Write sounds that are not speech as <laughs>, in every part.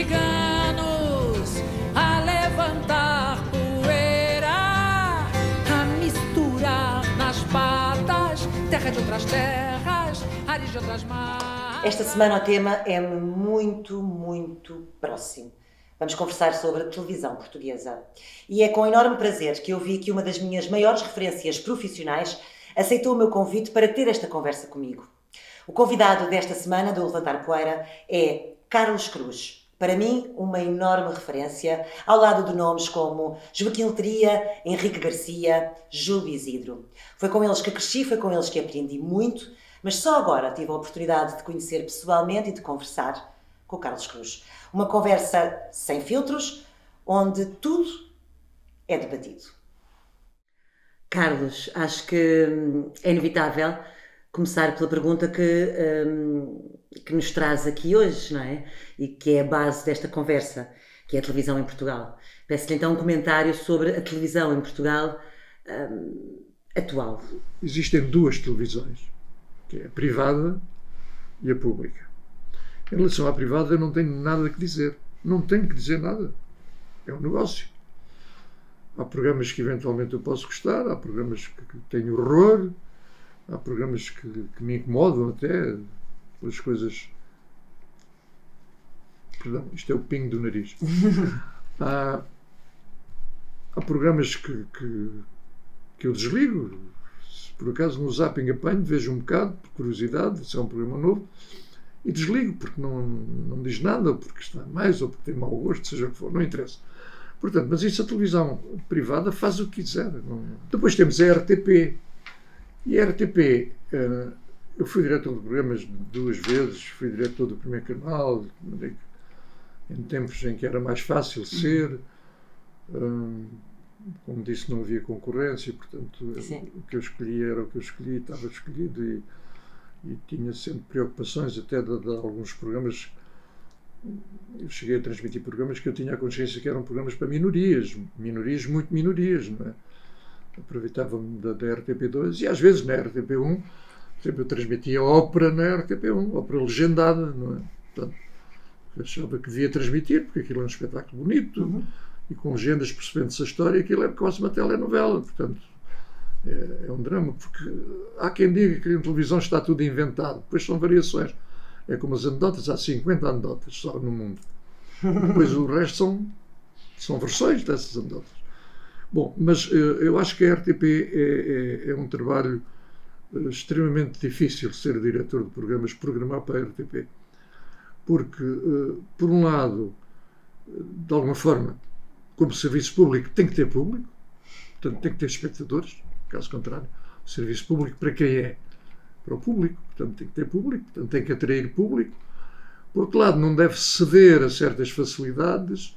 ciganos a levantar poeira, a misturar nas patas terra de outras terras, ares de outras mares. Esta semana o tema é muito, muito próximo. Vamos conversar sobre a televisão portuguesa. E é com enorme prazer que eu vi que uma das minhas maiores referências profissionais aceitou o meu convite para ter esta conversa comigo. O convidado desta semana do Levantar Poeira é Carlos Cruz. Para mim, uma enorme referência, ao lado de nomes como Joaquim Letria, Henrique Garcia, Júlio Isidro. Foi com eles que cresci, foi com eles que aprendi muito, mas só agora tive a oportunidade de conhecer pessoalmente e de conversar com o Carlos Cruz. Uma conversa sem filtros, onde tudo é debatido. Carlos, acho que hum, é inevitável começar pela pergunta que, um, que nos traz aqui hoje, não é? E que é a base desta conversa, que é a televisão em Portugal. Peço-lhe então um comentário sobre a televisão em Portugal um, atual. Existem duas televisões, que é a privada e a pública. Em relação à privada, eu não tenho nada que dizer. Não tenho que dizer nada. É um negócio. Há programas que eventualmente eu posso gostar, há programas que tenho horror, há programas que, que me incomodam até pelas coisas. Perdão, isto é o pingo do nariz. há, <laughs> há programas que, que, que eu desligo. Se por acaso no zapping apanho, vejo um bocado, por curiosidade, se é um programa novo, e desligo, porque não, não me diz nada, ou porque está mais, ou porque tem mau gosto, seja o que for, não interessa. Portanto, mas isso a televisão privada faz o que quiser. Depois temos a RTP. E a RTP, eh, eu fui diretor de programas duas vezes, fui diretor do primeiro canal, em tempos em que era mais fácil ser. Eh, como disse, não havia concorrência, portanto, Sim. o que eu escolhi era o que eu escolhi, estava escolhido e e tinha sempre preocupações até de, de, alguns programas eu cheguei a transmitir programas que eu tinha a consciência que eram programas para minorias minorias, muito minorias não é? aproveitava-me da, da, RTP2 e às vezes na RTP1 sempre eu transmitia ópera na RTP1 ópera legendada não é? Portanto, achava que devia transmitir porque aquilo é um espetáculo bonito uhum. e com legendas percebendo-se a história aquilo é quase uma telenovela portanto é, é um drama, porque há quem diga que em televisão está tudo inventado, depois são variações. É como as anedotas, há 50 anedotas só no mundo. Depois o resto são, são versões dessas anedotas. Bom, mas eh, eu acho que a RTP é, é, é um trabalho extremamente difícil ser diretor de programas, programar para a RTP. Porque, eh, por um lado, de alguma forma, como serviço público, tem que ter público, portanto, tem que ter espectadores, Caso contrário, o serviço público para quem é? Para o público. Portanto, tem que ter público, portanto, tem que atrair público. Por outro lado, não deve ceder a certas facilidades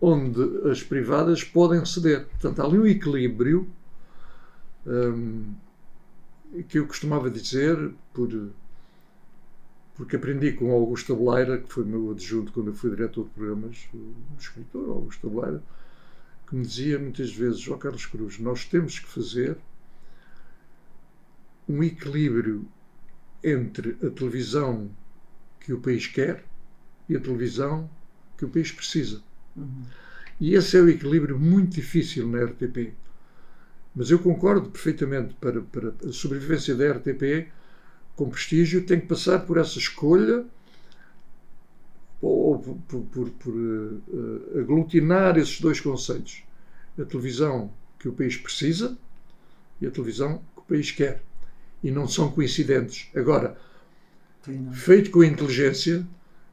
onde as privadas podem ceder. Portanto, há ali um equilíbrio hum, que eu costumava dizer, por, porque aprendi com Augusto Abeleira, que foi meu adjunto quando eu fui diretor de programas, o escritor Augusto Abeleira, que me dizia muitas vezes, João Carlos Cruz, nós temos que fazer um equilíbrio entre a televisão que o país quer e a televisão que o país precisa. Uhum. E esse é o equilíbrio muito difícil na RTP. Mas eu concordo perfeitamente para, para a sobrevivência da RTP com prestígio tem que passar por essa escolha ou por, por, por uh, aglutinar esses dois conceitos. A televisão que o país precisa e a televisão que o país quer. E não são coincidentes. Agora, feito com inteligência,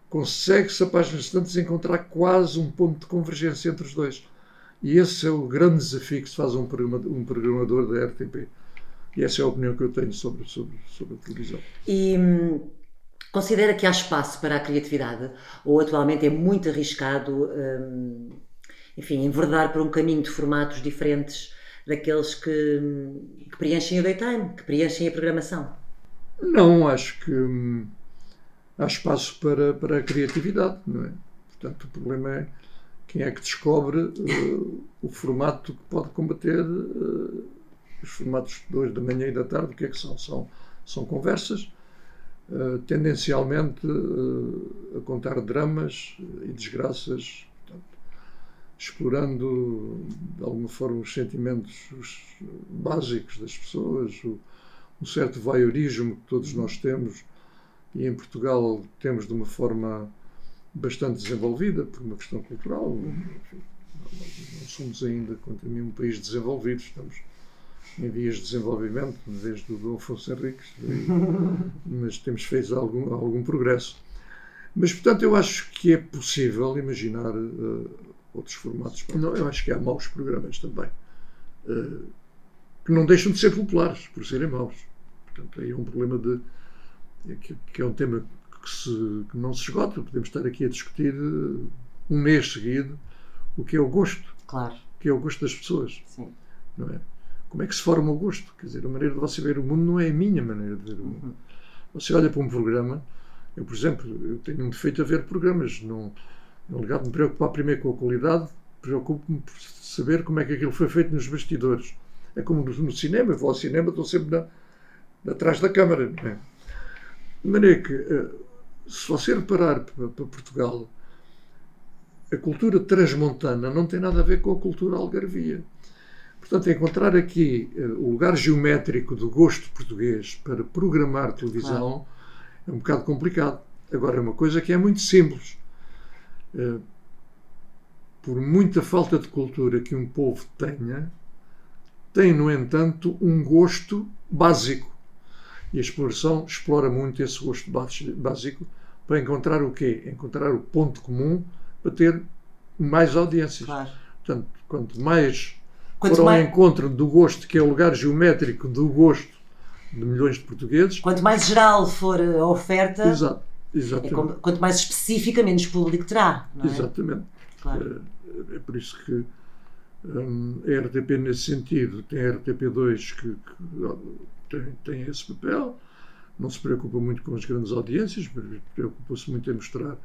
consegue-se a páginas tantas encontrar quase um ponto de convergência entre os dois. E esse é o grande desafio que se faz a um programador da RTP. E essa é a opinião que eu tenho sobre, sobre, sobre a televisão. E hum, Considera que há espaço para a criatividade ou atualmente é muito arriscado, hum, enfim, enverdar para um caminho de formatos diferentes daqueles que, que, preenchem o daytime, que preenchem a programação? Não, acho que hum, há espaço para, para a criatividade, não é? Portanto, o problema é quem é que descobre uh, o formato que pode combater uh, os formatos de 2 da manhã e da tarde, o que é que são? São, são conversas uh, tendencialmente a contar dramas e desgraças, portanto, explorando de alguma forma os sentimentos os básicos das pessoas, o, um certo voyeurismo que todos nós temos e em Portugal temos de uma forma bastante desenvolvida por uma questão cultural. Enfim, não somos ainda, quanto a mim, um país desenvolvido, estamos em vias de desenvolvimento desde o Dom Afonso Henriques, <laughs> mas temos feito algum, algum progresso. Mas, portanto, eu acho que é possível imaginar uh, outros formatos. Não, eu acho que há maus programas também, uh, que não deixam de ser populares por serem maus. Portanto, aí é um problema de. É que, que, é um tema que, se, que não se esgota. Podemos estar aqui a discutir uh, um mês seguido o que é o gosto. Claro. O que é o gosto das pessoas. Sim. Não é? Como é que se forma o gosto? Quer dizer, a maneira de você ver o mundo não é a minha maneira de ver o mundo. Uhum. Você olha para um programa, eu, por exemplo, eu tenho um defeito a ver programas. Não, em lugar de me preocupar primeiro com a qualidade, preocupo-me por saber como é que aquilo foi feito nos bastidores. É como no, no cinema, eu vou ao cinema, estou sempre na, atrás da câmara. Não é? De maneira que, eh, se você reparar para, para Portugal, a cultura transmontana não tem nada a ver com a cultura algarvia. Portanto, encontrar aqui uh, o lugar geométrico do gosto português para programar televisão claro. é um bocado complicado. Agora, é uma coisa que é muito simples. Uh, por muita falta de cultura que um povo tenha, tem, no entanto, um gosto básico. E a exploração explora muito esse gosto básico para encontrar o quê? Encontrar o ponto comum para ter mais audiências. Claro. Portanto, quanto mais quanto for mais... ao encontro do gosto, que é o lugar geométrico do gosto de milhões de portugueses. Quanto mais geral for a oferta, Exato. Exatamente. É quanto mais específica, menos público terá. É? Exatamente. Claro. É, é, por isso que hum, a RTP, nesse sentido, tem a RTP2 que, que tem, tem esse papel, não se preocupa muito com as grandes audiências, preocupa-se muito em mostrar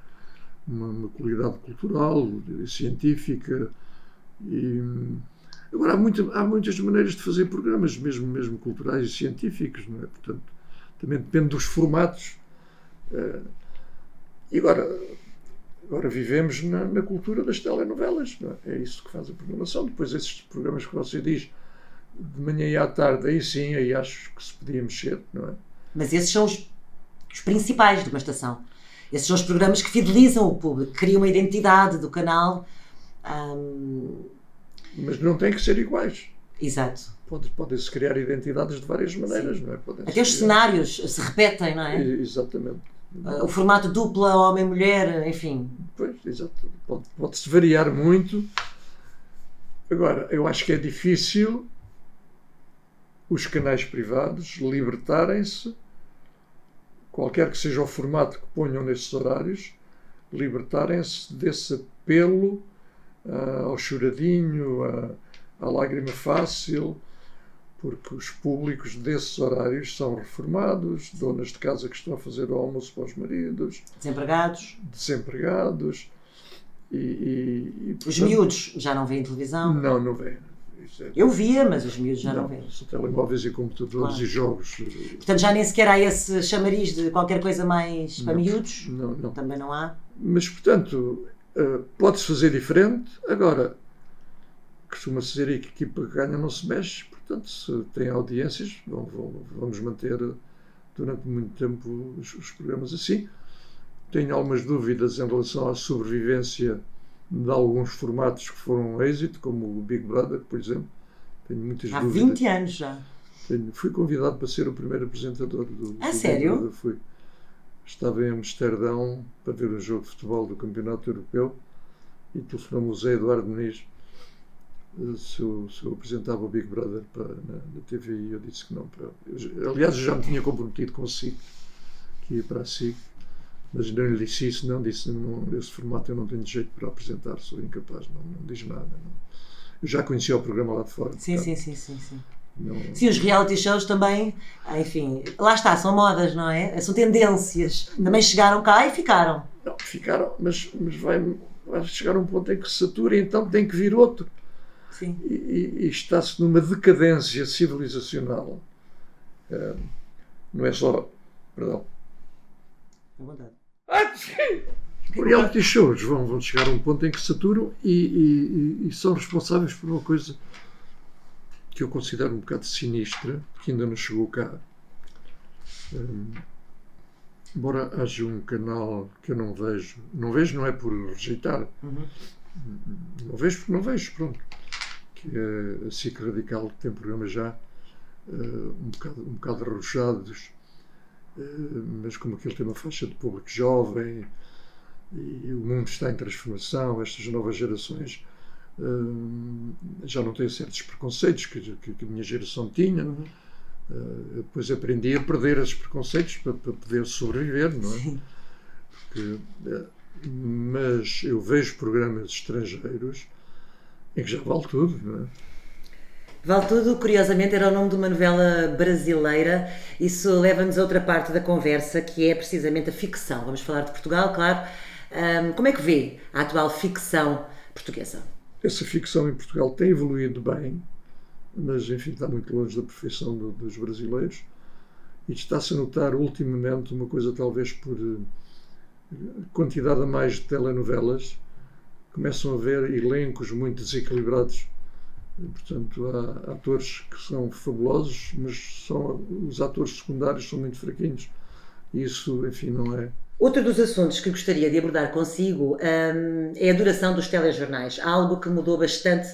uma, uma qualidade cultural, científica e agora há, muito, há muitas maneiras de fazer programas, mesmo mesmo culturais e científicos, não é? Portanto, também depende dos formatos. Uh, e agora, agora vivemos na, na, cultura das telenovelas, é? é? isso que faz a programação. Depois esses programas que você diz de manhã e à tarde, aí sim, aí acho que se podia mexer, não é? Mas esses são os, os principais de uma estação. Esses são os programas que fidelizam o público, criam uma identidade do canal. Mas não têm que ser iguais. Exato. Podem-se criar identidades de várias maneiras, Sim. não é? Até os cenários se repetem, não é? Exatamente. Ah, o formato dupla, homem-mulher, enfim. Pois, exato. Pode-se pode variar muito. Agora, eu acho que é difícil os canais privados libertarem-se qualquer que seja o formato que ponham nesses horários, libertarem-se desse apelo uh, ao choradinho, à, à lágrima fácil, porque os públicos desses horários são reformados, donas de casa que estão a fazer o almoço para os maridos, desempregados, desempregados e, e, e portanto, os miúdos já não veem televisão? Não, não veem. É... Eu via, mas os miúdos já não, não. São telemóveis e computadores claro. e jogos. Portanto, já nem sequer há esse chamariz de qualquer coisa mais para não, miúdos? Não, não. Também não há? Mas, portanto, uh, pode-se fazer diferente. Agora, costuma-se dizer que a equipa que ganha não se mexe. Portanto, se tem audiências, vamos manter durante muito tempo os, os programas assim. Tenho algumas dúvidas em relação à sobrevivência de alguns formatos que foram um êxito, como o Big Brother, por exemplo. Tenho muitas Há dúvidas. 20 anos já. Tenho, fui convidado para ser o primeiro apresentador do, ah, do sério? Big Brother. Fui. Estava em Amsterdão para ver um jogo de futebol do Campeonato Europeu e telefonou-me o Zé Eduardo Muniz eh, se eu, se eu apresentava o Big Brother para, na, na TV e eu disse que não. Para, eu, aliás, eu já me tinha comprometido com o SIC, que ia para a SIC mas não lhe disse isso, não, disse, não, esse formato eu não tenho jeito para apresentar, sou incapaz, não, não diz nada. Não. Eu já conhecia o programa lá de fora. Sim, sim, sim, sim, sim. Não... Sim, os reality shows também, enfim, lá está, são modas, não é? São tendências. Também chegaram cá e ficaram. Não, ficaram, mas, mas vai, vai chegar um ponto em que se satura e então tem que vir outro. Sim. E, e, está-se numa decadência civilizacional. É, não é só, perdão, Reality shows vão, vão chegar a um ponto em que saturam e, e, e, são responsáveis por uma coisa que eu considero um bocado sinistra, que ainda não chegou cá. Um, embora haja um canal que eu não vejo, não vejo não é por rejeitar, uhum. não vejo porque não vejo, pronto, que é a SIC Radical, que tem programa já uh, um, bocado, um bocado arrojados, mas como aquele tem uma faixa de público jovem, e o mundo está em transformação, estas novas gerações uh, já não têm certos preconceitos que, que, que a minha geração tinha. Uhum. Uh, depois aprendi a perder esses preconceitos para, para poder sobreviver, não é? Sim. Porque, mas eu vejo programas estrangeiros em que já vale tudo, não é? Vale Tudo, curiosamente, era o nome de uma novela brasileira. Isso leva-nos a outra parte da conversa, que é precisamente a ficção. Vamos falar de Portugal, claro, um, como é que vê a atual ficção portuguesa? Essa ficção em Portugal tem evoluído bem, mas enfim está muito longe da perfeição do, dos brasileiros. E está-se a notar ultimamente uma coisa, talvez por eh, quantidade a mais de telenovelas, começam a haver elencos muito desequilibrados. Portanto, há atores que são fabulosos, mas são, os atores secundários são muito fraquinhos. Isso, enfim, não é, Outro dos assuntos que gostaria de abordar consigo um, é a duração dos telejornais, algo que mudou bastante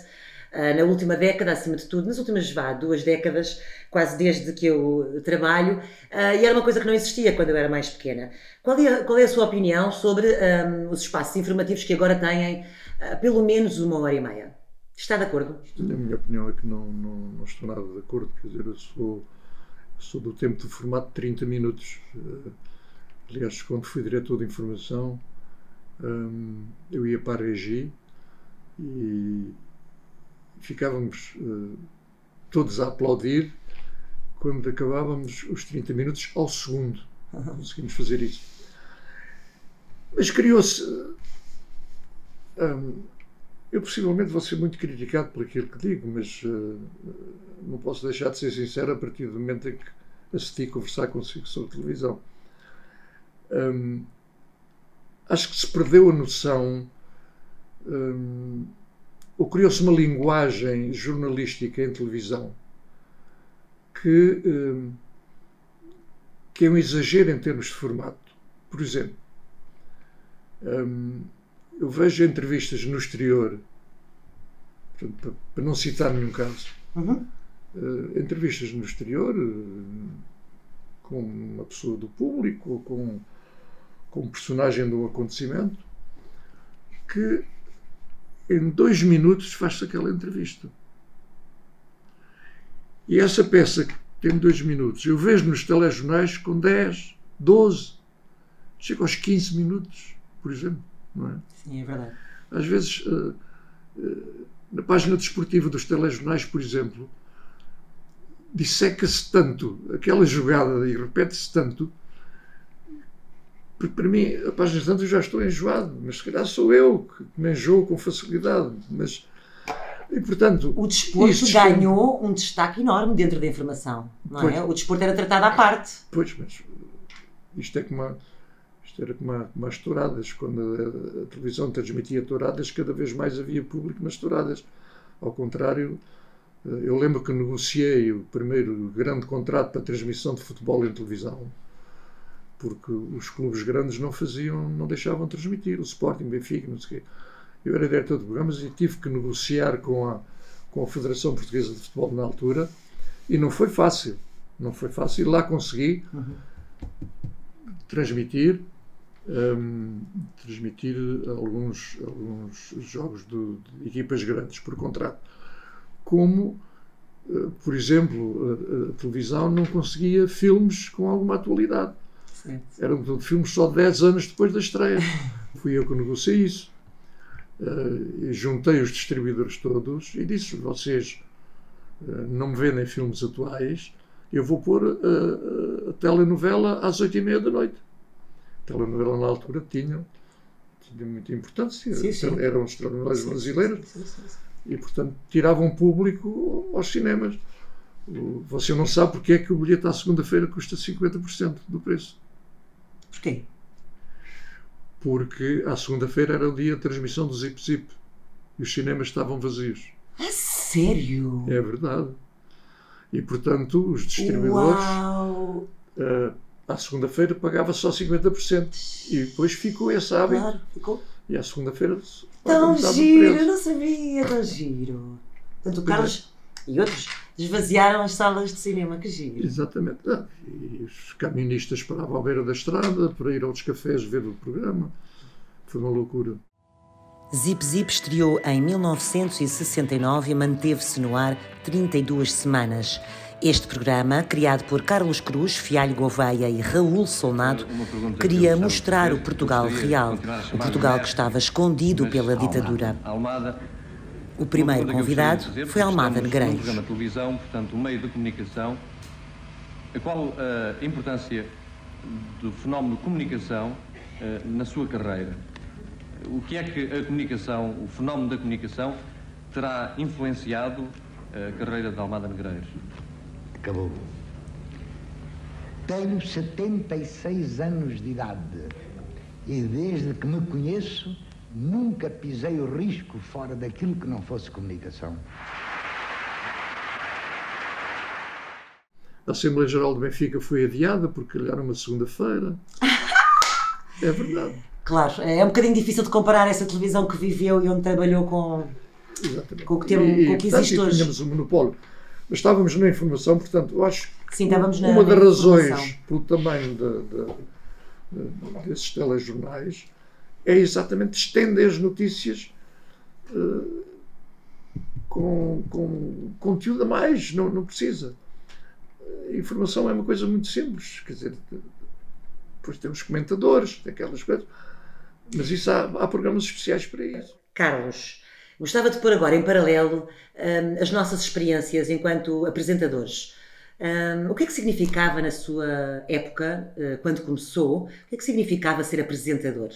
uh, na última década, acima de tudo, nas últimas vá, duas décadas, quase desde que eu trabalho, uh, e era uma coisa que não existia quando eu era mais pequena. Qual é, qual é a sua opinião sobre um, os espaços informativos que agora têm uh, pelo menos uma hora e meia? Está de acordo? A minha opinião é que não, não, não estou nada de acordo, quer dizer, eu sou, sou do tempo do formato de 30 minutos. Aliás, quando fui diretor de informação, um, eu ia para a Regi e ficávamos uh, todos a aplaudir quando acabávamos os 30 minutos ao segundo. Conseguimos fazer isso. Mas criou-se. Um, eu possivelmente vou ser muito criticado por aquilo que digo, mas uh, não posso deixar de ser sincero a partir do momento em que assisti conversar consigo sobre televisão. Hum, acho que se perdeu a noção, hum, ou criou-se uma linguagem jornalística em televisão que, hum, que é um exagero em termos de formato. Por exemplo, hum, eu vejo entrevistas no exterior, para, não citar nenhum caso, uhum. uh, entrevistas no exterior. Uh, com uma pessoa do público, com como personagem de um acontecimento, que em dois minutos faz-se aquela entrevista. E essa peça que tem dois minutos, eu vejo nos telejornais com 10, 12, chega aos 15 minutos, por exemplo. É? Sim, é verdade. Às vezes, uh, uh, na página desportiva dos telejornais, por exemplo, disseca-se tanto aquela jogada e repete-se tanto porque para mim, a páginas tantas eu já estou enjoado, mas se calhar sou eu que me enjoo com facilidade. Mas, e, portanto, o desporto ganhou um destaque enorme dentro da informação, não é? pois, é? O desporto era tratado à parte. Pois, mas isto é como, isto era como, como as touradas. Quando a, a, televisão transmitia touradas, cada vez mais havia público nas touradas. Ao contrário, eh, eu lembro que negociei o primeiro grande contrato para transmissão de futebol em televisão porque os clubes grandes não faziam, não deixavam transmitir, o Sporting, Benfica, não sei o quê. Eu era diretor de programas e tive que negociar com a, com a Federação Portuguesa de Futebol na altura e não foi fácil. Não foi fácil. E lá consegui uhum. transmitir um, transmitir alguns, alguns jogos de, de, equipas grandes por contrato. Como, uh, por exemplo, a, a, televisão não conseguia filmes com alguma atualidade. Era um filme só 10 anos depois da estreia. <laughs> Fui eu que negociei isso. Uh, juntei os distribuidores todos e disse: vocês uh, não me vendem filmes atuais, eu vou pôr a telenovela às oito e meia da noite. Telenovela na altura tinha, tinha muita importância, sim, sim. eram os telenovelas brasileiras sim, e, portanto, tiravam público aos cinemas. Você não sabe porque é que o bilhete à segunda-feira custa 50% do preço. Porquê? porque à segunda-feira era o dia de transmissão do Zip Zip e os cinemas estavam vazios. A sério? É verdade. E, portanto, os distribuidores, Uau! À segunda-feira, pagava só 50%. E depois ficou esse hábito. Claro, ficou E à segunda-feira tão giro, eu não sabia, tão giro. Portanto, o Carlos e outros esvaziaram as salas de cinema, que giro. Exatamente. Ah, e os camionistas paravam à beira da estrada para ir aos cafés ver o programa. Foi uma loucura. Zip Zip estreou em 1969 e manteve-se no ar 32 semanas. Este programa, criado por Carlos Cruz, Fialho Gouveia e Raul Solnado, queria mostrar o Portugal real, o Portugal que estava escondido pela ditadura. O primeiro convidado foi Almada Negreiros. programa de televisão, portanto, um meio de comunicação. Qual a importância do fenómeno de comunicação eh, na sua carreira? O que é que a comunicação, o fenómeno da comunicação, terá influenciado a carreira de Almada Negreiros? Acabou. Tenho 76 anos de idade e desde que me conheço nunca pisei o risco fora daquilo que não fosse comunicação. A Assembleia Geral do Benfica foi adiada porque era uma segunda-feira. <laughs> É verdade. Claro, é um bocadinho difícil de comparar essa televisão que viveu e onde trabalhou com. Exatamente. Com o que tem- com o que portanto, existe e hoje. tínhamos um monopólio. Mas estávamos na informação, portanto, eu acho que Sim, estávamos uma na das razões pelo tamanho de- de- de- desses telejornais é exatamente estender as notícias eh, com, com conteúdo a mais, não, não precisa. A informação é uma coisa muito simples, quer dizer, depois temos comentadores, tem aquelas coisas, mas isso há, há programas especiais para isso. Carlos, gostava de pôr agora em paralelo hum, as nossas experiências enquanto apresentadores. Hum, o que é que significava na sua época, eh, quando começou, o que é que significava ser apresentador?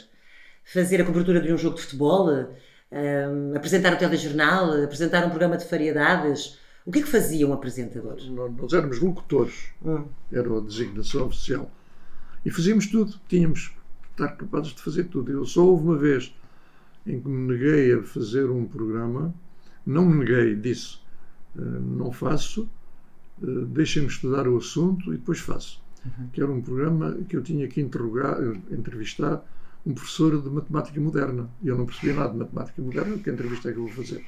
Fazer a cobertura de um jogo de futebol? Hum, apresentar um telejornal? Apresentar um programa de variedades? O que é que fazia um apresentador? Nós éramos locutores, Hum. era a designação oficial. E fazíamos tudo, tínhamos que estar capazes de fazer tudo. Eu só houve uma vez em que me neguei a fazer um programa, não me neguei, disse, "Eh, não faço, eh, deixem-me estudar o assunto e depois faço. Que era um programa que eu tinha que interrogar, entrevistar um professor de matemática moderna. E eu não percebia nada de matemática moderna, que entrevista é que eu vou fazer?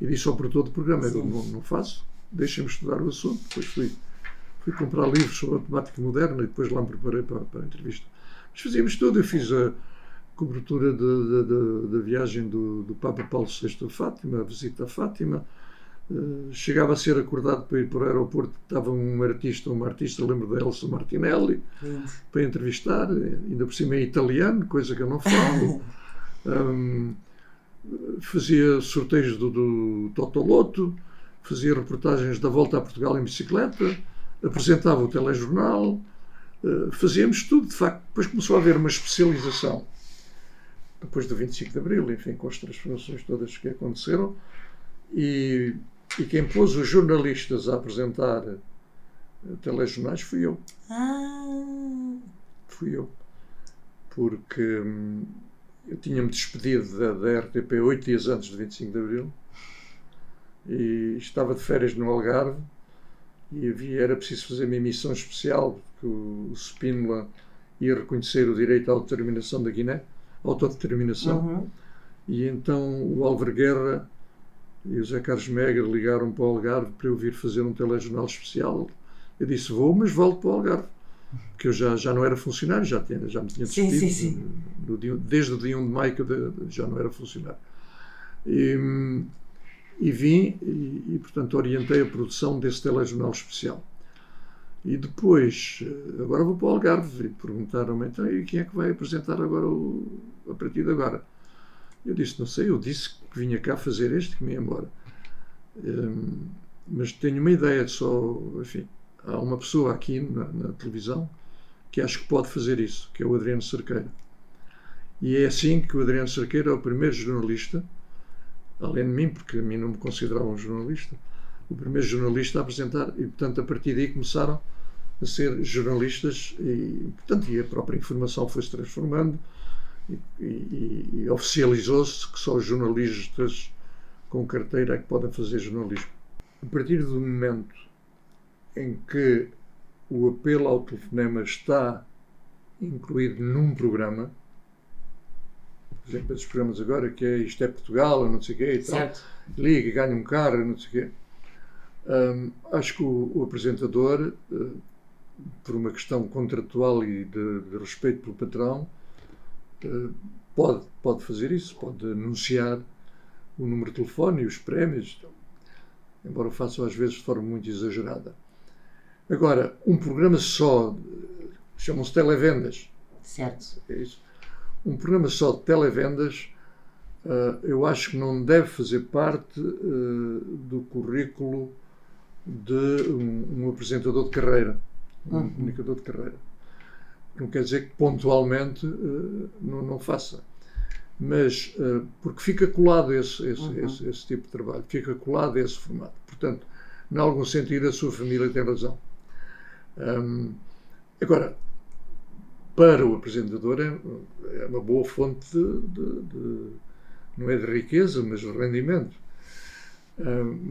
E disse ao produtor do programa, eu não, não faço, deixem-me estudar o assunto. Depois fui fui comprar livros sobre matemática moderna e depois lá me preparei para, para a entrevista. Mas fazíamos tudo. Eu fiz a cobertura da- viagem do, do Papa Paulo VI a Fátima, a visita a Fátima. Eh, chegava a ser acordado para ir para o aeroporto, estava um artista, uma artista, lembro da Elsa Martinelli, para entrevistar, ainda por cima em italiano, coisa que eu não falo. <laughs> Hum, fazia sorteios do, do Totoloto, fazia reportagens da volta a Portugal em bicicleta, apresentava o telejornal, eh, fazíamos tudo, de facto. Depois começou a haver uma especialização, depois do 25 de Abril, enfim, com as transformações todas que aconteceram, e, e quem pôs os jornalistas a apresentar eh, telejornais fui eu. Ah, Fui eu. Porque hum, eu tinha-me despedido da, da RTP oito dias antes do 25 de Abril. E estava de férias no Algarve. E havia, era preciso fazer uma emissão especial porque o, o Spínola ia reconhecer o direito à autodeterminação da Guiné, autodeterminação. uhum. E então o Álvaro Guerra e o Zé Carlos Meger ligaram para o Algarve para eu vir fazer um telejornal especial. Eu disse, vou, mas volto para o Algarve. Porque eu já, já não era funcionário, já, tinha, já me tinha Sim, despedido. sim, sim. no dia- desde o dia 1 de maio que eu já não era funcionário. E, e vim e, e, portanto, orientei a produção desse telejornal especial. E depois, eh, agora vou para o Algarve e perguntaram-me, então, e quem é que vai apresentar agora o, a partir de agora? Eu disse, não sei, eu disse que vinha cá fazer este que me ia embora. Hum, mas tenho uma ideia só, enfim, há uma pessoa aqui na, na televisão que acho que pode fazer isso, que é o Adriano Cerqueira. E é assim que o Adriano Cerqueira é o primeiro jornalista, além de mim, porque a mim não me consideravam um jornalista, o primeiro jornalista a apresentar, e portanto a partir daí começaram a ser jornalistas e, portanto, e a própria informação foi-se transformando e, e- e oficializou-se que só os jornalistas com carteira é que podem fazer jornalismo. A partir do momento em que o apelo ao telefonema está incluído num programa, por exemplo, esses programas agora que é Isto é Portugal, ou não sei o quê e tal, Certo. liga, ganha um carro, não sei o quê. Hum, acho que o, o apresentador, eh, por uma questão contratual e de, de respeito pelo patrão, eh, pode, pode fazer isso, pode anunciar o número de telefone e os prémios, embora o faça às vezes de forma muito exagerada. Agora, um programa só, eh, chamam-se televendas, Certo. é isso. Um programa só de televendas, ah, eu acho que não deve fazer parte do currículo de um apresentador de carreira, um Uhum. comunicador de carreira. Não quer dizer que pontualmente ah, não, não faça. Mas ah, porque fica colado esse, esse, Uhum. esse, esse tipo de trabalho, fica colado esse formato. Portanto, em algum sentido, a sua família tem razão. Hum, agora, para o apresentador é, é uma boa fonte de, de- de- não é de riqueza, mas de rendimento.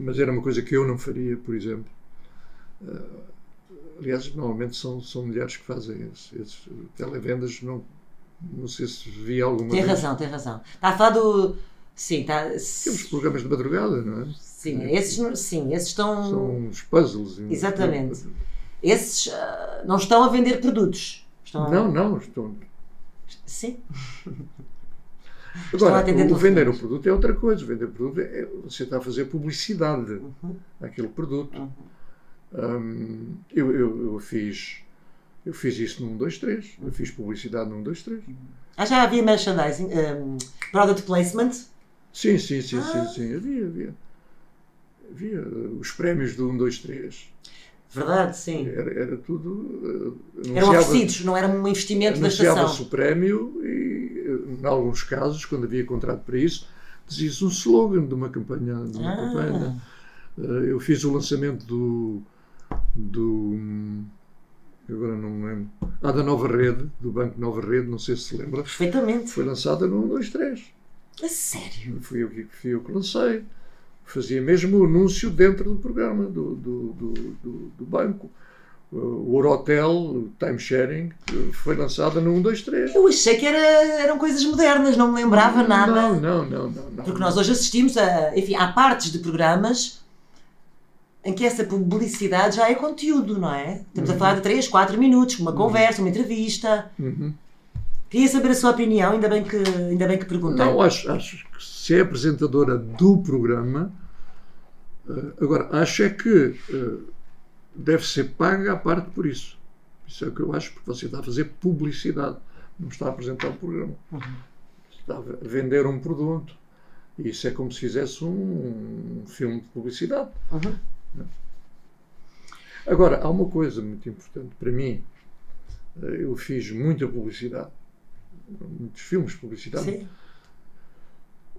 Mas era uma coisa que eu não faria, por exemplo. Ah, aliás, normalmente são, são mulheres que fazem esses, esses televendas. Não, não sei se vi alguma Tem vez. razão, tem razão. Está a falar do. Sim, está. Temos programas de madrugada, não é? Sim, esses, não- sim, esses estão. São uns puzzles. Exatamente. Esses ah, não estão a vender produtos. Estão... Não, não, estão, Sim. Agora, a o, vender o produto é outra coisa. Vender o produto é você está a fazer publicidade Uhum. àquele produto. Hum, eu, eu, eu fiz eu fiz isso no 1, 2, 3. Eu fiz publicidade no 1, 2, 3. Ah, já havia merchandising, um, product placement. Sim, sim, sim, Ah. sim, sim. Havia, havia. Havia uh, os prémios do 1, 2, 3. Verdade, sim. Era, era tudo. uh, Eram oferecidos, não era um investimento da Anunciava-se estação. o prémio e, uh, em alguns casos, quando havia contrato para isso, dizia-se um slogan de uma campanha. De uma Ah. campanha. Eu fiz o lançamento do. Do agora não me lembro. Ah, da Nova Rede, do Banco Nova Rede, não sei se se lembra. Perfeitamente. Foi lançada no 1, 2, 3. A sério. Fui eu, que- fui eu que lancei. Fazia mesmo o anúncio dentro do programa do, do, do, do- banco. O Orotel, o Time Sharing, foi lançada no 1, 2, 3. Eu achei que era- eram coisas modernas, não me lembrava nada. Não, não, não, não. não Porque nós hoje assistimos a. Enfim, há partes de programas em que essa publicidade já é conteúdo, não é? Estamos a falar de 3, 4 minutos, uma conversa, uma entrevista. Uhum. Queria saber a sua opinião, ainda bem que, ainda bem que perguntei. Não, acho, acho que se é apresentadora do programa, eh, agora, acho é que eh, deve ser paga à parte por isso. Isso é o que eu acho, porque você está a fazer publicidade, não está a apresentar o programa. Está a vender um produto. Isso é como se fizesse um, um filme de publicidade. Uhum. Agora, há uma coisa muito importante para mim. Eu fiz muita publicidade, muitos filmes de publicidade Sim.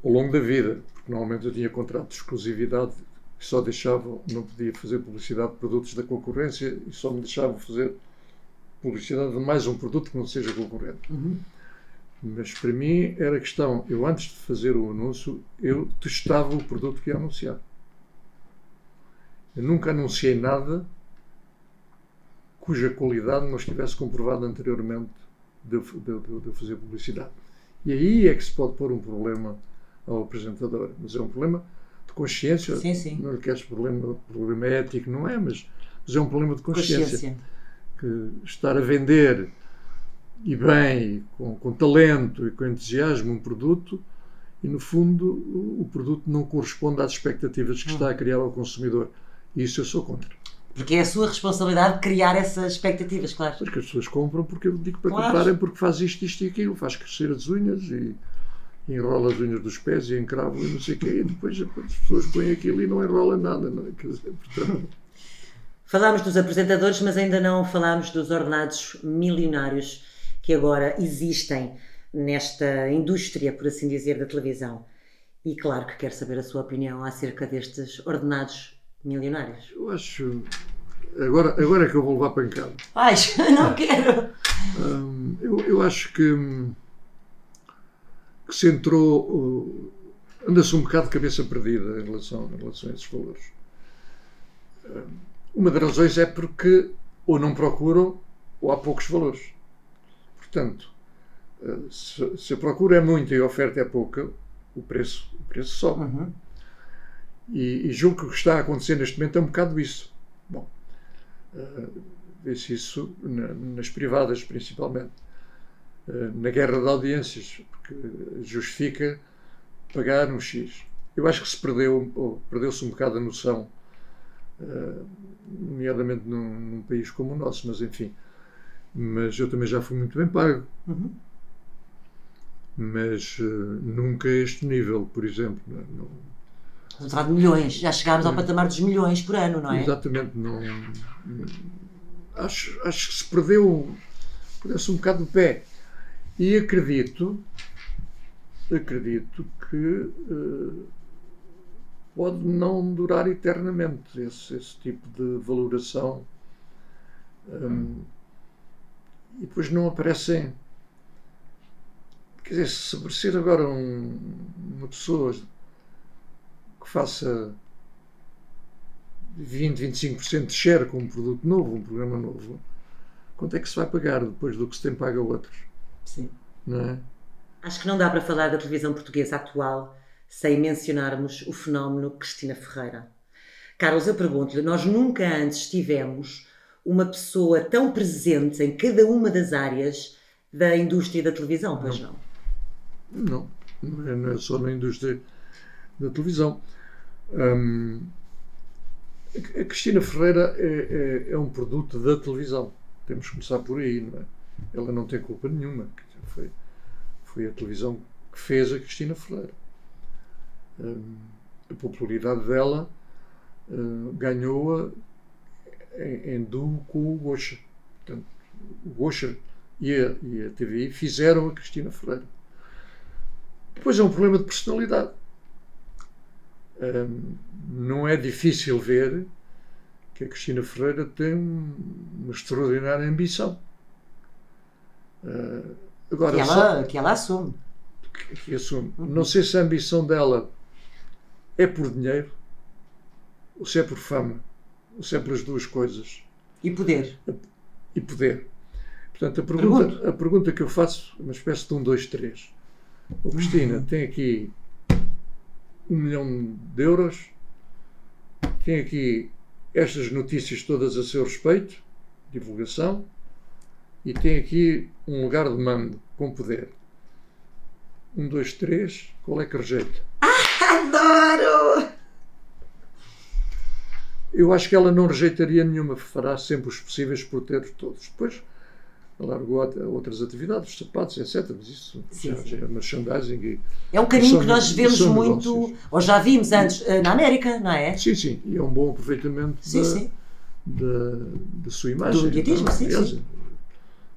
ao longo da vida, porque normalmente eu tinha contrato de exclusividade que só deixavam, não podia fazer publicidade de produtos da concorrência e só me deixavam fazer publicidade de mais um produto que não seja concorrente. Uhum. Mas para mim era questão, eu antes de fazer o anúncio, eu testava o produto que ia anunciar. Eu nunca anunciei nada cuja qualidade não estivesse comprovada anteriormente de, eu- de, de- de eu fazer publicidade. E aí é que se pode pôr um problema ao apresentador. Mas é um problema de consciência. Sim, sim. Não lhe queres problema, problema ético, não é, mas, mas é um problema de consciência Consciência. que estar a vender e bem, com, com talento e com entusiasmo um produto e no fundo o, o produto não corresponde às expectativas que está a criar ao consumidor. Isso eu sou contra. Porque é a sua responsabilidade criar essas expectativas, claro. Porque as pessoas compram porque eu digo para Claro. comprarem porque faz isto, isto e aquilo, faz crescer as unhas e, enrola as unhas dos pés e encrava e não sei o quê, e depois as pessoas põem aquilo e não enrola nada. Não é? Quer dizer, portanto, <laughs> Falámos dos apresentadores, mas ainda não falámos dos ordenados milionários que agora existem nesta indústria, por assim dizer, da televisão. E claro que quero saber a sua opinião acerca destes ordenados milionários. eu acho. Agora, agora é que eu vou levar pancada. Ai, <laughs> não quero! Hum, eu, eu acho que hum, que se entrou, anda-se um bocado de cabeça perdida em relação, em relação a esses valores. Uh, uma das razões é porque ou não procuram ou há poucos valores. Portanto, se, se a procura é muita e a oferta é pouca, o preço, o preço sobe. Uhum. E, e julgo que o que está a acontecer neste momento é um bocado isso. Bom, uh, vê-se isso na, nas privadas, principalmente. Uh, na guerra de audiências, porque justifica pagar um X. Eu acho que se perdeu, ou perdeu-se um bocado a noção, uh, nomeadamente num, num, país como o nosso, mas enfim. Mas eu também já fui muito bem pago. Uhum. Mas nunca a este nível, por exemplo. Não, Estamos a falar de milhões, já chegámos ao patamar dos milhões por ano, não é? Exatamente, não, acho, acho que se perdeu, perdeu-se um bocado de pé. E acredito, acredito que uh, pode não durar eternamente esse, esse tipo de valoração. Um, e depois não aparecem. Quer dizer, se aparecer agora um, uma pessoa que faça 20, 25% de share com um produto novo, um programa novo, quanto é que se vai pagar depois do que se tem pago a outros? Sim. Não é? Acho que não dá para falar da televisão portuguesa atual sem mencionarmos o fenómeno Cristina Ferreira. Carlos, eu pergunto-lhe, nós nunca antes tivemos uma pessoa tão presente em cada uma das áreas da indústria da televisão, pois não? Não, não não é só na indústria da televisão. A Cristina Ferreira é, é, é, um produto da televisão. Temos que começar por aí, não é? Ela não tem culpa nenhuma. Foi, foi a televisão que fez a Cristina Ferreira. A popularidade dela hum, ganhou-a em, em duo com o Gosha. Portanto, o Gosha e a, e a TVI fizeram a Cristina Ferreira. Depois é um problema de personalidade não é difícil ver que a Cristina Ferreira tem uma extraordinária ambição. Uh, agora, que, ela, que ela assume. Que, que assume. Uhum. Não sei se a ambição dela é por dinheiro, ou se é por fama, ou se é pelas duas coisas. E poder. E poder. Portanto, a pergunta, a pergunta que eu faço é uma espécie de um, dois, três. O Cristina uhum. <laughs> tem aqui um milhão de euros, tem aqui estas notícias todas a seu respeito, divulgação, e tem aqui um lugar de mando com poder. Um, dois, três, qual é que rejeita? Ah, adoro! Eu acho que ela não rejeitaria nenhuma, fará sempre os possíveis por ter todos. Depois largou outras atividades, sapatos, etc. Mas isso sim, já, sim. é merchandising. E, é um caminho que nós vemos muito, negócios. ou já vimos antes, eh, na América, não é? Sim, sim. E é um bom aproveitamento sim, da, sim. Da, da sua imagem. Do mediatismo, sim, Aliás, sim.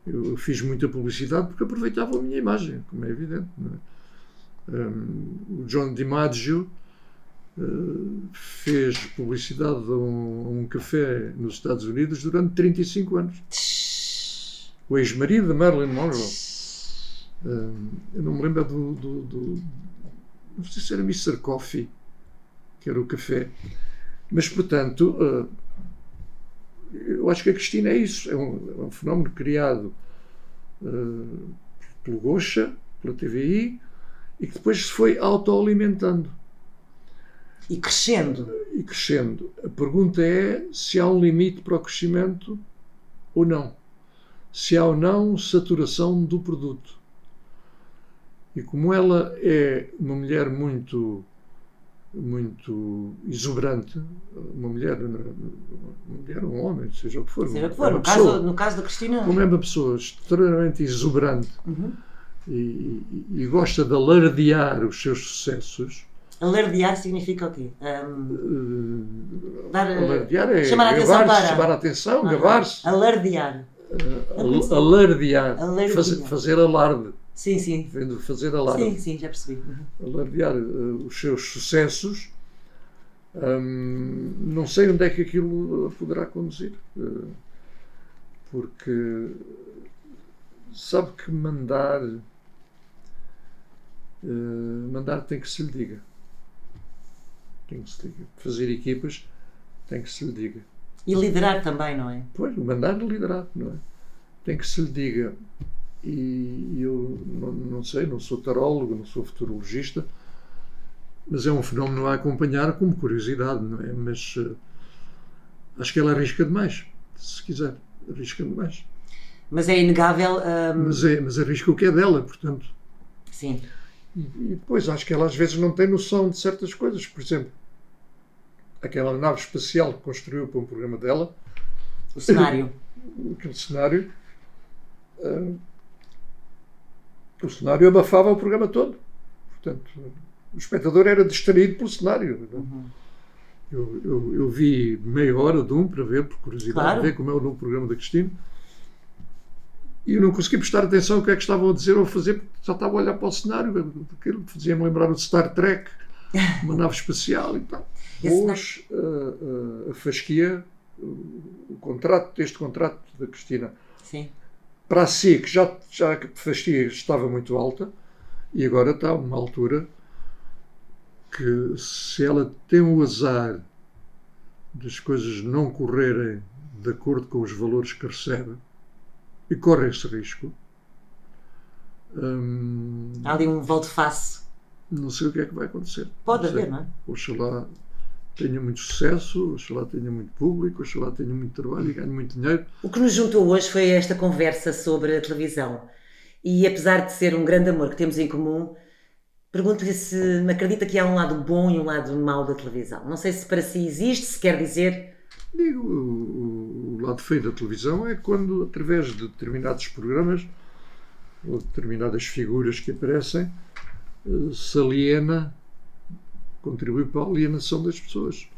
Eu fiz muita publicidade porque aproveitava a minha imagem, como é evidente. É? Um, o John DiMaggio uh, fez publicidade a um, a um café nos Estados Unidos durante 35 anos o ex-marido de Marilyn Monroe. Uh, eu não me lembro do, do, do, Não sei se era Mr. Coffee, que era o café. Mas, portanto, uh, eu acho que a Cristina é isso. É um, é um fenómeno criado uh, pelo Gocha, pela TVI, e que depois se foi autoalimentando. E crescendo. E crescendo. A pergunta é se há um limite para o crescimento ou não se há ou não saturação do produto. E como ela é uma mulher muito muito exuberante, uma mulher, uma mulher um homem, seja o que for. Seja o que for, no, pessoa, caso, no caso da Cristina. Como é uma pessoa extremamente exuberante uhum. e, e, gosta de alardear os seus sucessos. Alardear significa o quê? Um, dar, alardear é chamar a atenção para. Chamar a atenção, uhum. gabar-se. Alardear uh, alardear, alardear. Fazer, fazer alarde. Sim, sim. Vendo fazer alarde. Sim, sim, já percebi. Uhum. Alardear uh, os seus sucessos. Um, não sei onde é que aquilo poderá conduzir. Uh, porque sabe que mandar Uh, mandar tem que se lhe diga. Tem que se lhe diga. Fazer equipas tem que se lhe diga. E liderar também, não é? Pois, mandar liderar, não é? Tem que se lhe diga. E eu não, não sei, não sou tarólogo, não sou futurologista, mas é um fenómeno a acompanhar como curiosidade, não é? Mas uh, acho que ela arrisca demais, se quiser, arrisca demais. Mas é inegável. Um... Mas, é, mas arrisca o que é dela, portanto. Sim. E, e depois acho que ela às vezes não tem noção de certas coisas. Por exemplo, aquela nave espacial que construiu para um programa dela. O cenário. <laughs> Aquele cenário. Uh, o cenário abafava o programa todo. Portanto, o espectador era distraído pelo cenário. Uhum. Eu, eu, eu, vi meia hora de um para ver, por curiosidade, claro. ver como é o novo programa da Cristina. E eu não consegui prestar atenção ao que é que estavam a dizer ou a fazer, porque só estava a olhar para o cenário. Aquilo fazia-me lembrar o Star Trek, <laughs> uma nave espacial e tal. Hoje, a, a, fasquia, o, contrato, este contrato da Cristina, Sim. para si, que já, já a fasquia estava muito alta, e agora está a uma altura que se ela tem o azar das coisas não correrem de acordo com os valores que recebe e corre esse risco. Hum, Há ali um volte-face. Não sei o que é que vai acontecer. Pode haver, não é? Oxalá tenha muito sucesso, oxalá tenha muito público, oxalá tenha muito trabalho e ganhe muito dinheiro. O que nos juntou hoje foi esta conversa sobre a televisão. E apesar de ser um grande amor que temos em comum, Pergunto-lhe se me acredita que há um lado bom e um lado mau da televisão. Não sei se para si existe, se quer dizer. Digo, o, o lado feio da televisão é quando, através de determinados programas ou determinadas figuras que aparecem, eh, se aliena, contribui para a alienação das pessoas.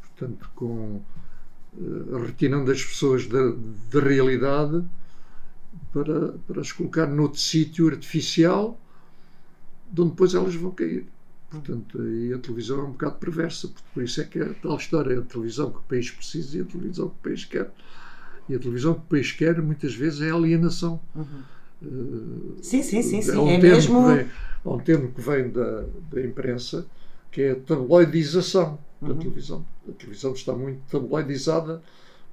Portanto, com uh, retirando as pessoas da, da realidade para, para as colocar noutro sítio artificial de onde depois elas vão cair. Portanto, aí a televisão é um bocado perversa, porque por isso é que é a tal história, a televisão que o país precisa e a televisão que o país quer. E a televisão que o país quer muitas vezes é a alienação. Uhum. Uh, sim, sim, sim, sim. É, um é mesmo... vem, há um termo que vem da, da imprensa que é a tabloidização da uhum. televisão. A televisão está muito tabloidizada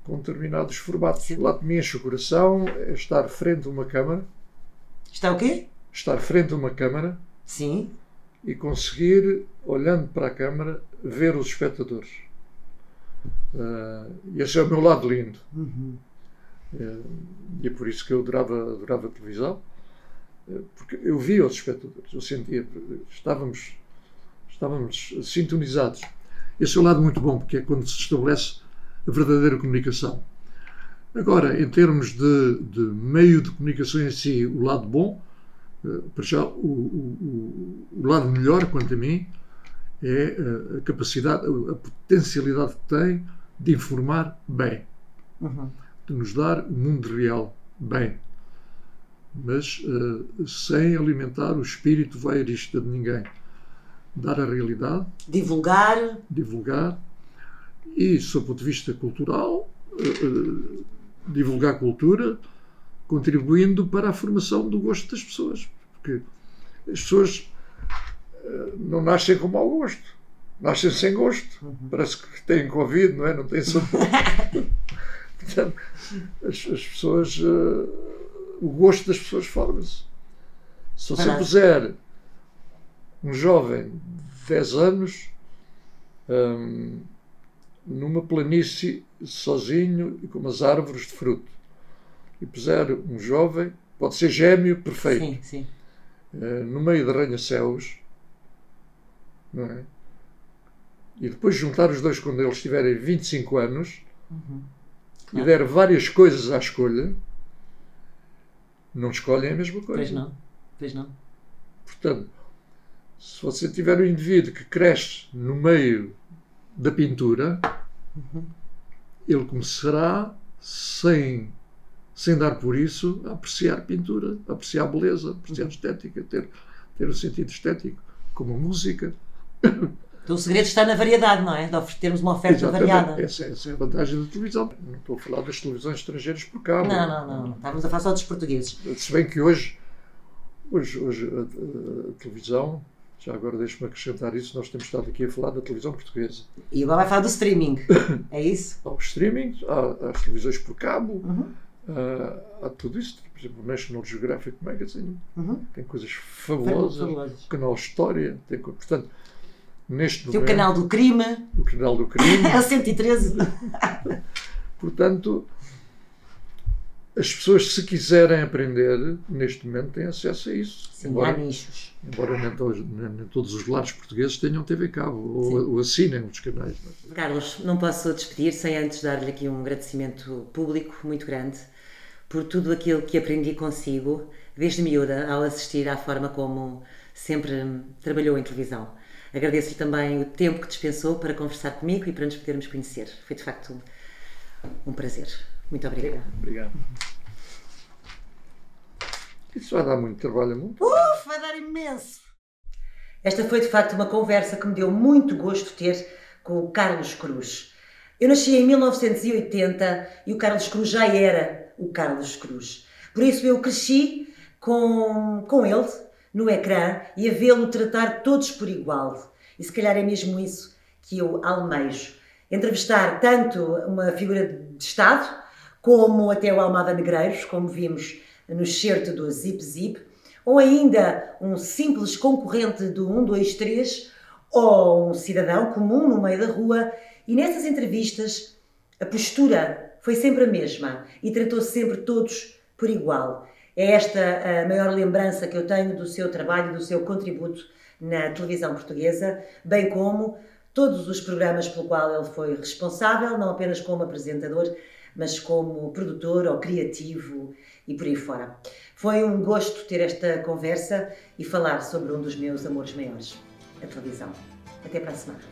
com determinados formatos. Sim. Lá que me enche o coração é estar frente a uma câmara. Está o quê? Estar frente a uma câmara Sim. E conseguir, olhando para a câmara, ver os espectadores. Uh, esse é o meu lado lindo. Uhum. Uh, e é por isso que eu adorava, adorava a televisão, uh, porque eu via os espectadores, eu sentia, estávamos, estávamos sintonizados. Esse é o lado muito bom, porque é quando se estabelece a verdadeira comunicação. Agora, em termos de, de meio de comunicação em si, o lado bom eh, para já, o, o, o, lado melhor, quanto a mim, é eh, a capacidade, a potencialidade que tem de informar bem, uhum. de nos dar o mundo real bem, mas uh, sem alimentar o espírito voyeurista de ninguém. Dar a realidade, divulgar, divulgar e, sob o ponto de vista cultural, uh, uh, divulgar cultura contribuindo para a formação do gosto das pessoas. Porque as pessoas uh, não nascem com mau gosto, nascem sem gosto. Uhum. Parece que têm Covid, não é? Não têm saúde. <laughs> Portanto, as, as pessoas. Uh, o gosto das pessoas forma-se. Se você puser um jovem de 10 anos um, numa planície sozinho e com umas árvores de fruto e puser um jovem, pode ser gêmeo perfeito, sim, sim. Uh, no meio de arranha-céus, não é? E depois juntar os dois quando eles tiverem 25 anos uhum. e der várias coisas à escolha, não escolhem a mesma coisa. Pois não, pois não. Portanto, se você tiver um indivíduo que cresce no meio da pintura, uhum. ele começará sem sem dar por isso a apreciar pintura, a apreciar beleza, a apreciar uhum. estética, ter, ter o sentido estético, como a música. Então o segredo está na variedade, não é? De termos uma oferta Exatamente. variada. Essa, essa, é a vantagem da televisão. Não estou a falar das televisões estrangeiras por cá. Não, não, não. Estávamos a falar só dos portugueses. Se bem que hoje, hoje, hoje a, a- a televisão, já agora deixe-me acrescentar isso, nós temos estado aqui a falar da televisão portuguesa. E agora vai falar do streaming. <coughs> É isso? Há o streaming, há, as televisões por cabo, Uhum. há, há tudo isso. Por exemplo, o National Geographic Magazine Uhum. tem coisas fabulosas. Fabulosas. O canal História tem Portanto, neste Tem o momento, canal do crime, o canal do crime. <laughs> é o 113. Portanto, as pessoas, se quiserem aprender, neste momento têm acesso a isso. Sim, há embora nichos. embora nem, todos, nem- todos os lares portugueses tenham TV Cabo ou, ou assinem os canais. não é? Carlos, não posso despedir sem antes dar-lhe aqui um agradecimento público muito grande por tudo aquilo que aprendi consigo desde miúda ao assistir à forma como sempre trabalhou em televisão. Agradeço-lhe também o tempo que dispensou para conversar comigo e para nos podermos conhecer. Foi de facto um prazer. Muito obrigada. Obrigado. Isso vai dar muito trabalho, muito. Uf, vai dar imenso! Esta foi de facto uma conversa que me deu muito gosto ter com o Carlos Cruz. Eu nasci em 1980 e o Carlos Cruz já era o Carlos Cruz. Por isso eu cresci com, com ele no ecrã e a vê-lo tratar todos por igual. E se calhar é mesmo isso que eu almejo. Entrevistar tanto uma figura de Estado como até o Almada Negreiros, como vimos no excerto do Zip Zip, ou ainda um simples concorrente do 123 ou um cidadão comum no meio da rua. E nessas entrevistas a postura foi sempre a mesma e tratou sempre todos por igual. É esta a maior lembrança que eu tenho do seu trabalho, do seu contributo na televisão portuguesa, bem como todos os programas pelo qual ele foi responsável, não apenas como apresentador, mas como produtor ou criativo e por aí fora. Foi um gosto ter esta conversa e falar sobre um dos meus amores maiores, a televisão. Até para a semana.